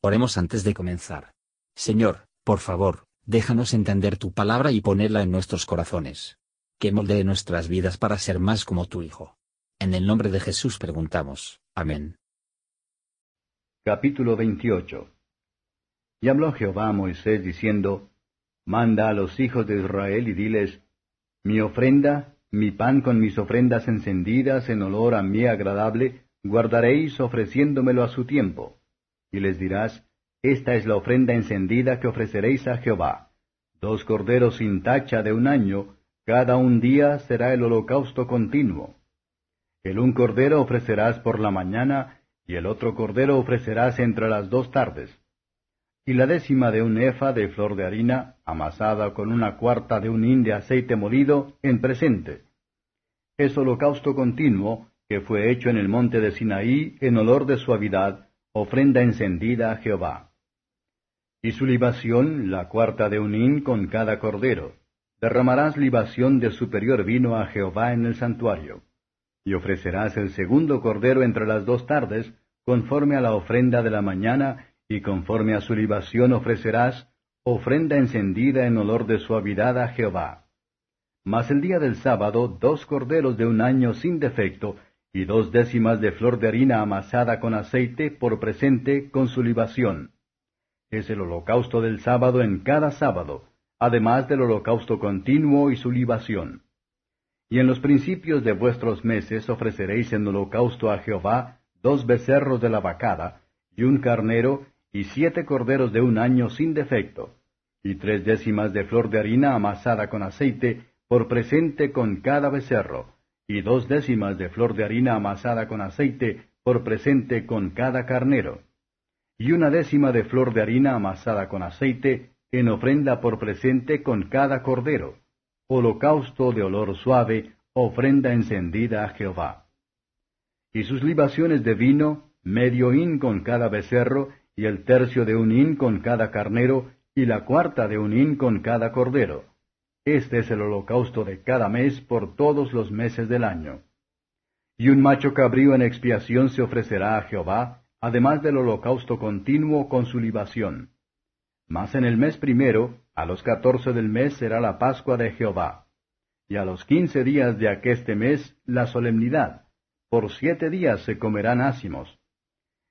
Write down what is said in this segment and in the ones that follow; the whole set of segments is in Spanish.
Oremos antes de comenzar. Señor, por favor, déjanos entender tu palabra y ponerla en nuestros corazones. Que moldee nuestras vidas para ser más como tu Hijo. En el nombre de Jesús preguntamos. Amén. Capítulo 28 Y habló Jehová a Moisés diciendo, Manda a los hijos de Israel y diles, Mi ofrenda, mi pan con mis ofrendas encendidas en olor a mí agradable, guardaréis ofreciéndomelo a su tiempo y les dirás, Esta es la ofrenda encendida que ofreceréis a Jehová. Dos corderos sin tacha de un año, cada un día será el holocausto continuo. El un cordero ofrecerás por la mañana, y el otro cordero ofrecerás entre las dos tardes. Y la décima de un efa de flor de harina, amasada con una cuarta de un hin de aceite molido, en presente. Es holocausto continuo, que fue hecho en el monte de Sinaí en olor de suavidad, ofrenda encendida a Jehová. Y su libación, la cuarta de un hin con cada cordero. Derramarás libación de superior vino a Jehová en el santuario. Y ofrecerás el segundo cordero entre las dos tardes, conforme a la ofrenda de la mañana, y conforme a su libación ofrecerás ofrenda encendida en olor de suavidad a Jehová. Mas el día del sábado dos corderos de un año sin defecto, y dos décimas de flor de harina amasada con aceite por presente con su libación. Es el holocausto del sábado en cada sábado, además del holocausto continuo y su libación. Y en los principios de vuestros meses ofreceréis en holocausto a Jehová dos becerros de la vacada, y un carnero, y siete corderos de un año sin defecto, y tres décimas de flor de harina amasada con aceite por presente con cada becerro, y dos décimas de flor de harina amasada con aceite por presente con cada carnero, y una décima de flor de harina amasada con aceite en ofrenda por presente con cada cordero, holocausto de olor suave, ofrenda encendida a Jehová. Y sus libaciones de vino, medio hin con cada becerro, y el tercio de un hin con cada carnero, y la cuarta de un hin con cada cordero este es el holocausto de cada mes por todos los meses del año. Y un macho cabrío en expiación se ofrecerá a Jehová, además del holocausto continuo con su libación. Mas en el mes primero, a los catorce del mes será la Pascua de Jehová. Y a los quince días de aqueste mes la solemnidad. Por siete días se comerán ácimos.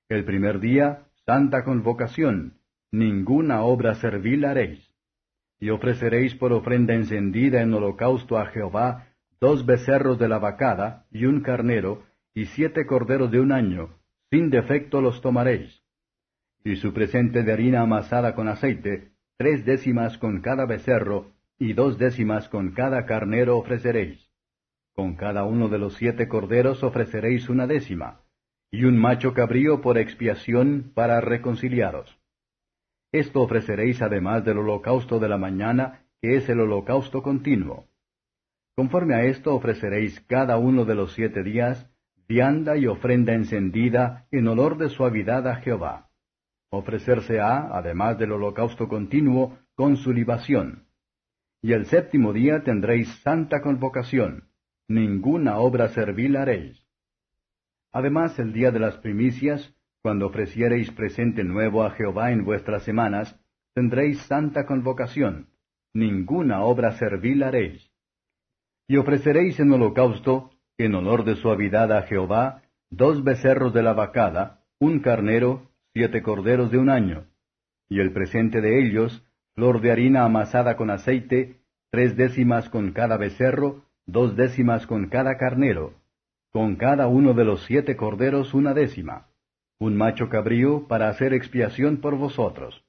El primer día, santa convocación. Ninguna obra servil haréis y ofreceréis por ofrenda encendida en holocausto a Jehová dos becerros de la vacada y un carnero, y siete corderos de un año, sin defecto los tomaréis. Y su presente de harina amasada con aceite, tres décimas con cada becerro, y dos décimas con cada carnero ofreceréis. Con cada uno de los siete corderos ofreceréis una décima, y un macho cabrío por expiación para reconciliaros. Esto ofreceréis además del holocausto de la mañana, que es el holocausto continuo. Conforme a esto ofreceréis cada uno de los siete días vianda y ofrenda encendida en olor de suavidad a Jehová. Ofrecerse ha, además del holocausto continuo, con su libación. Y el séptimo día tendréis santa convocación, ninguna obra servil haréis. Además el día de las primicias, cuando ofreciereis presente nuevo a Jehová en vuestras semanas, tendréis santa convocación, ninguna obra servil haréis. Y ofreceréis en holocausto, en honor de suavidad a Jehová, dos becerros de la vacada, un carnero, siete corderos de un año, y el presente de ellos, flor de harina amasada con aceite, tres décimas con cada becerro, dos décimas con cada carnero, con cada uno de los siete corderos una décima un macho cabrío para hacer expiación por vosotros.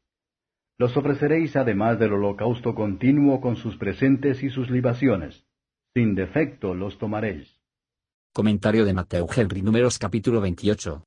Los ofreceréis además del holocausto continuo con sus presentes y sus libaciones. Sin defecto los tomaréis. Comentario de Mateo Henry Números capítulo 28.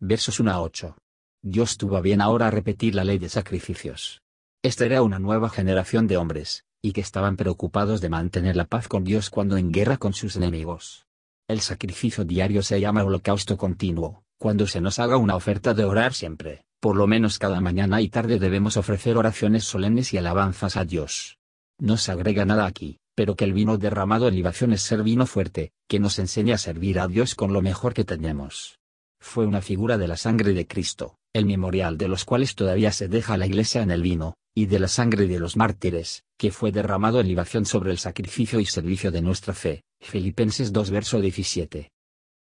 Versos 1 a 8. Dios tuvo bien ahora repetir la ley de sacrificios. Esta era una nueva generación de hombres, y que estaban preocupados de mantener la paz con Dios cuando en guerra con sus enemigos. El sacrificio diario se llama holocausto continuo cuando se nos haga una oferta de orar siempre, por lo menos cada mañana y tarde debemos ofrecer oraciones solemnes y alabanzas a Dios. No se agrega nada aquí, pero que el vino derramado en libación es ser vino fuerte, que nos enseña a servir a Dios con lo mejor que tenemos. Fue una figura de la sangre de Cristo, el memorial de los cuales todavía se deja la iglesia en el vino, y de la sangre de los mártires, que fue derramado en libación sobre el sacrificio y servicio de nuestra fe. Filipenses 2 verso 17.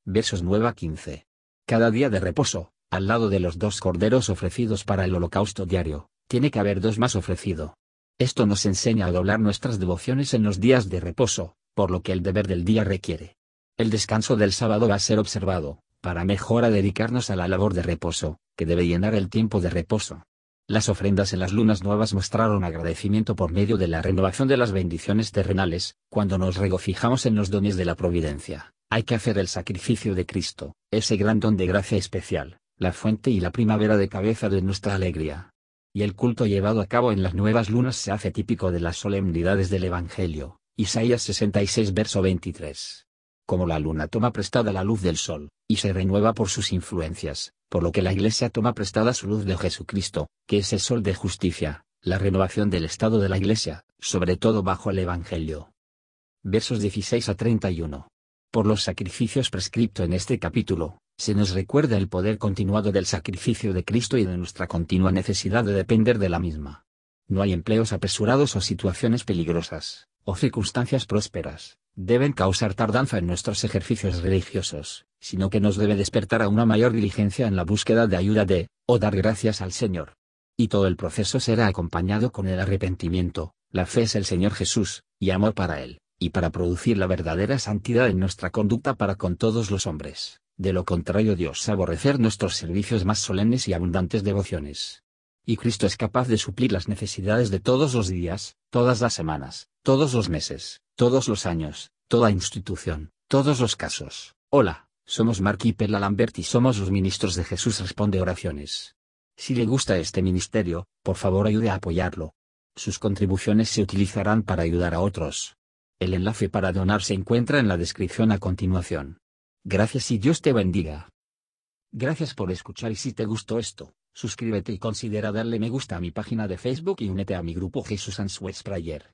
Versos 9 a 15. Cada día de reposo, al lado de los dos corderos ofrecidos para el holocausto diario, tiene que haber dos más ofrecido. Esto nos enseña a doblar nuestras devociones en los días de reposo, por lo que el deber del día requiere. El descanso del sábado va a ser observado, para mejor dedicarnos a la labor de reposo, que debe llenar el tiempo de reposo. Las ofrendas en las lunas nuevas mostraron agradecimiento por medio de la renovación de las bendiciones terrenales, cuando nos regocijamos en los dones de la providencia. Hay que hacer el sacrificio de Cristo, ese gran don de gracia especial, la fuente y la primavera de cabeza de nuestra alegría. Y el culto llevado a cabo en las nuevas lunas se hace típico de las solemnidades del Evangelio, Isaías 66 verso 23 como la luna toma prestada la luz del sol, y se renueva por sus influencias, por lo que la Iglesia toma prestada su luz de Jesucristo, que es el sol de justicia, la renovación del estado de la Iglesia, sobre todo bajo el Evangelio. Versos 16 a 31. Por los sacrificios prescriptos en este capítulo, se nos recuerda el poder continuado del sacrificio de Cristo y de nuestra continua necesidad de depender de la misma. No hay empleos apresurados o situaciones peligrosas, o circunstancias prósperas, deben causar tardanza en nuestros ejercicios religiosos, sino que nos debe despertar a una mayor diligencia en la búsqueda de ayuda de, o dar gracias al Señor. Y todo el proceso será acompañado con el arrepentimiento, la fe es el Señor Jesús, y amor para Él, y para producir la verdadera santidad en nuestra conducta para con todos los hombres. De lo contrario Dios aborrecer nuestros servicios más solemnes y abundantes devociones. Y Cristo es capaz de suplir las necesidades de todos los días, todas las semanas, todos los meses, todos los años, toda institución, todos los casos. Hola, somos Mark y Perla Lambert y somos los ministros de Jesús Responde Oraciones. Si le gusta este ministerio, por favor ayude a apoyarlo. Sus contribuciones se utilizarán para ayudar a otros. El enlace para donar se encuentra en la descripción a continuación. Gracias y Dios te bendiga. Gracias por escuchar y si te gustó esto, suscríbete y considera darle me gusta a mi página de Facebook y únete a mi grupo Jesús Answers Prayer.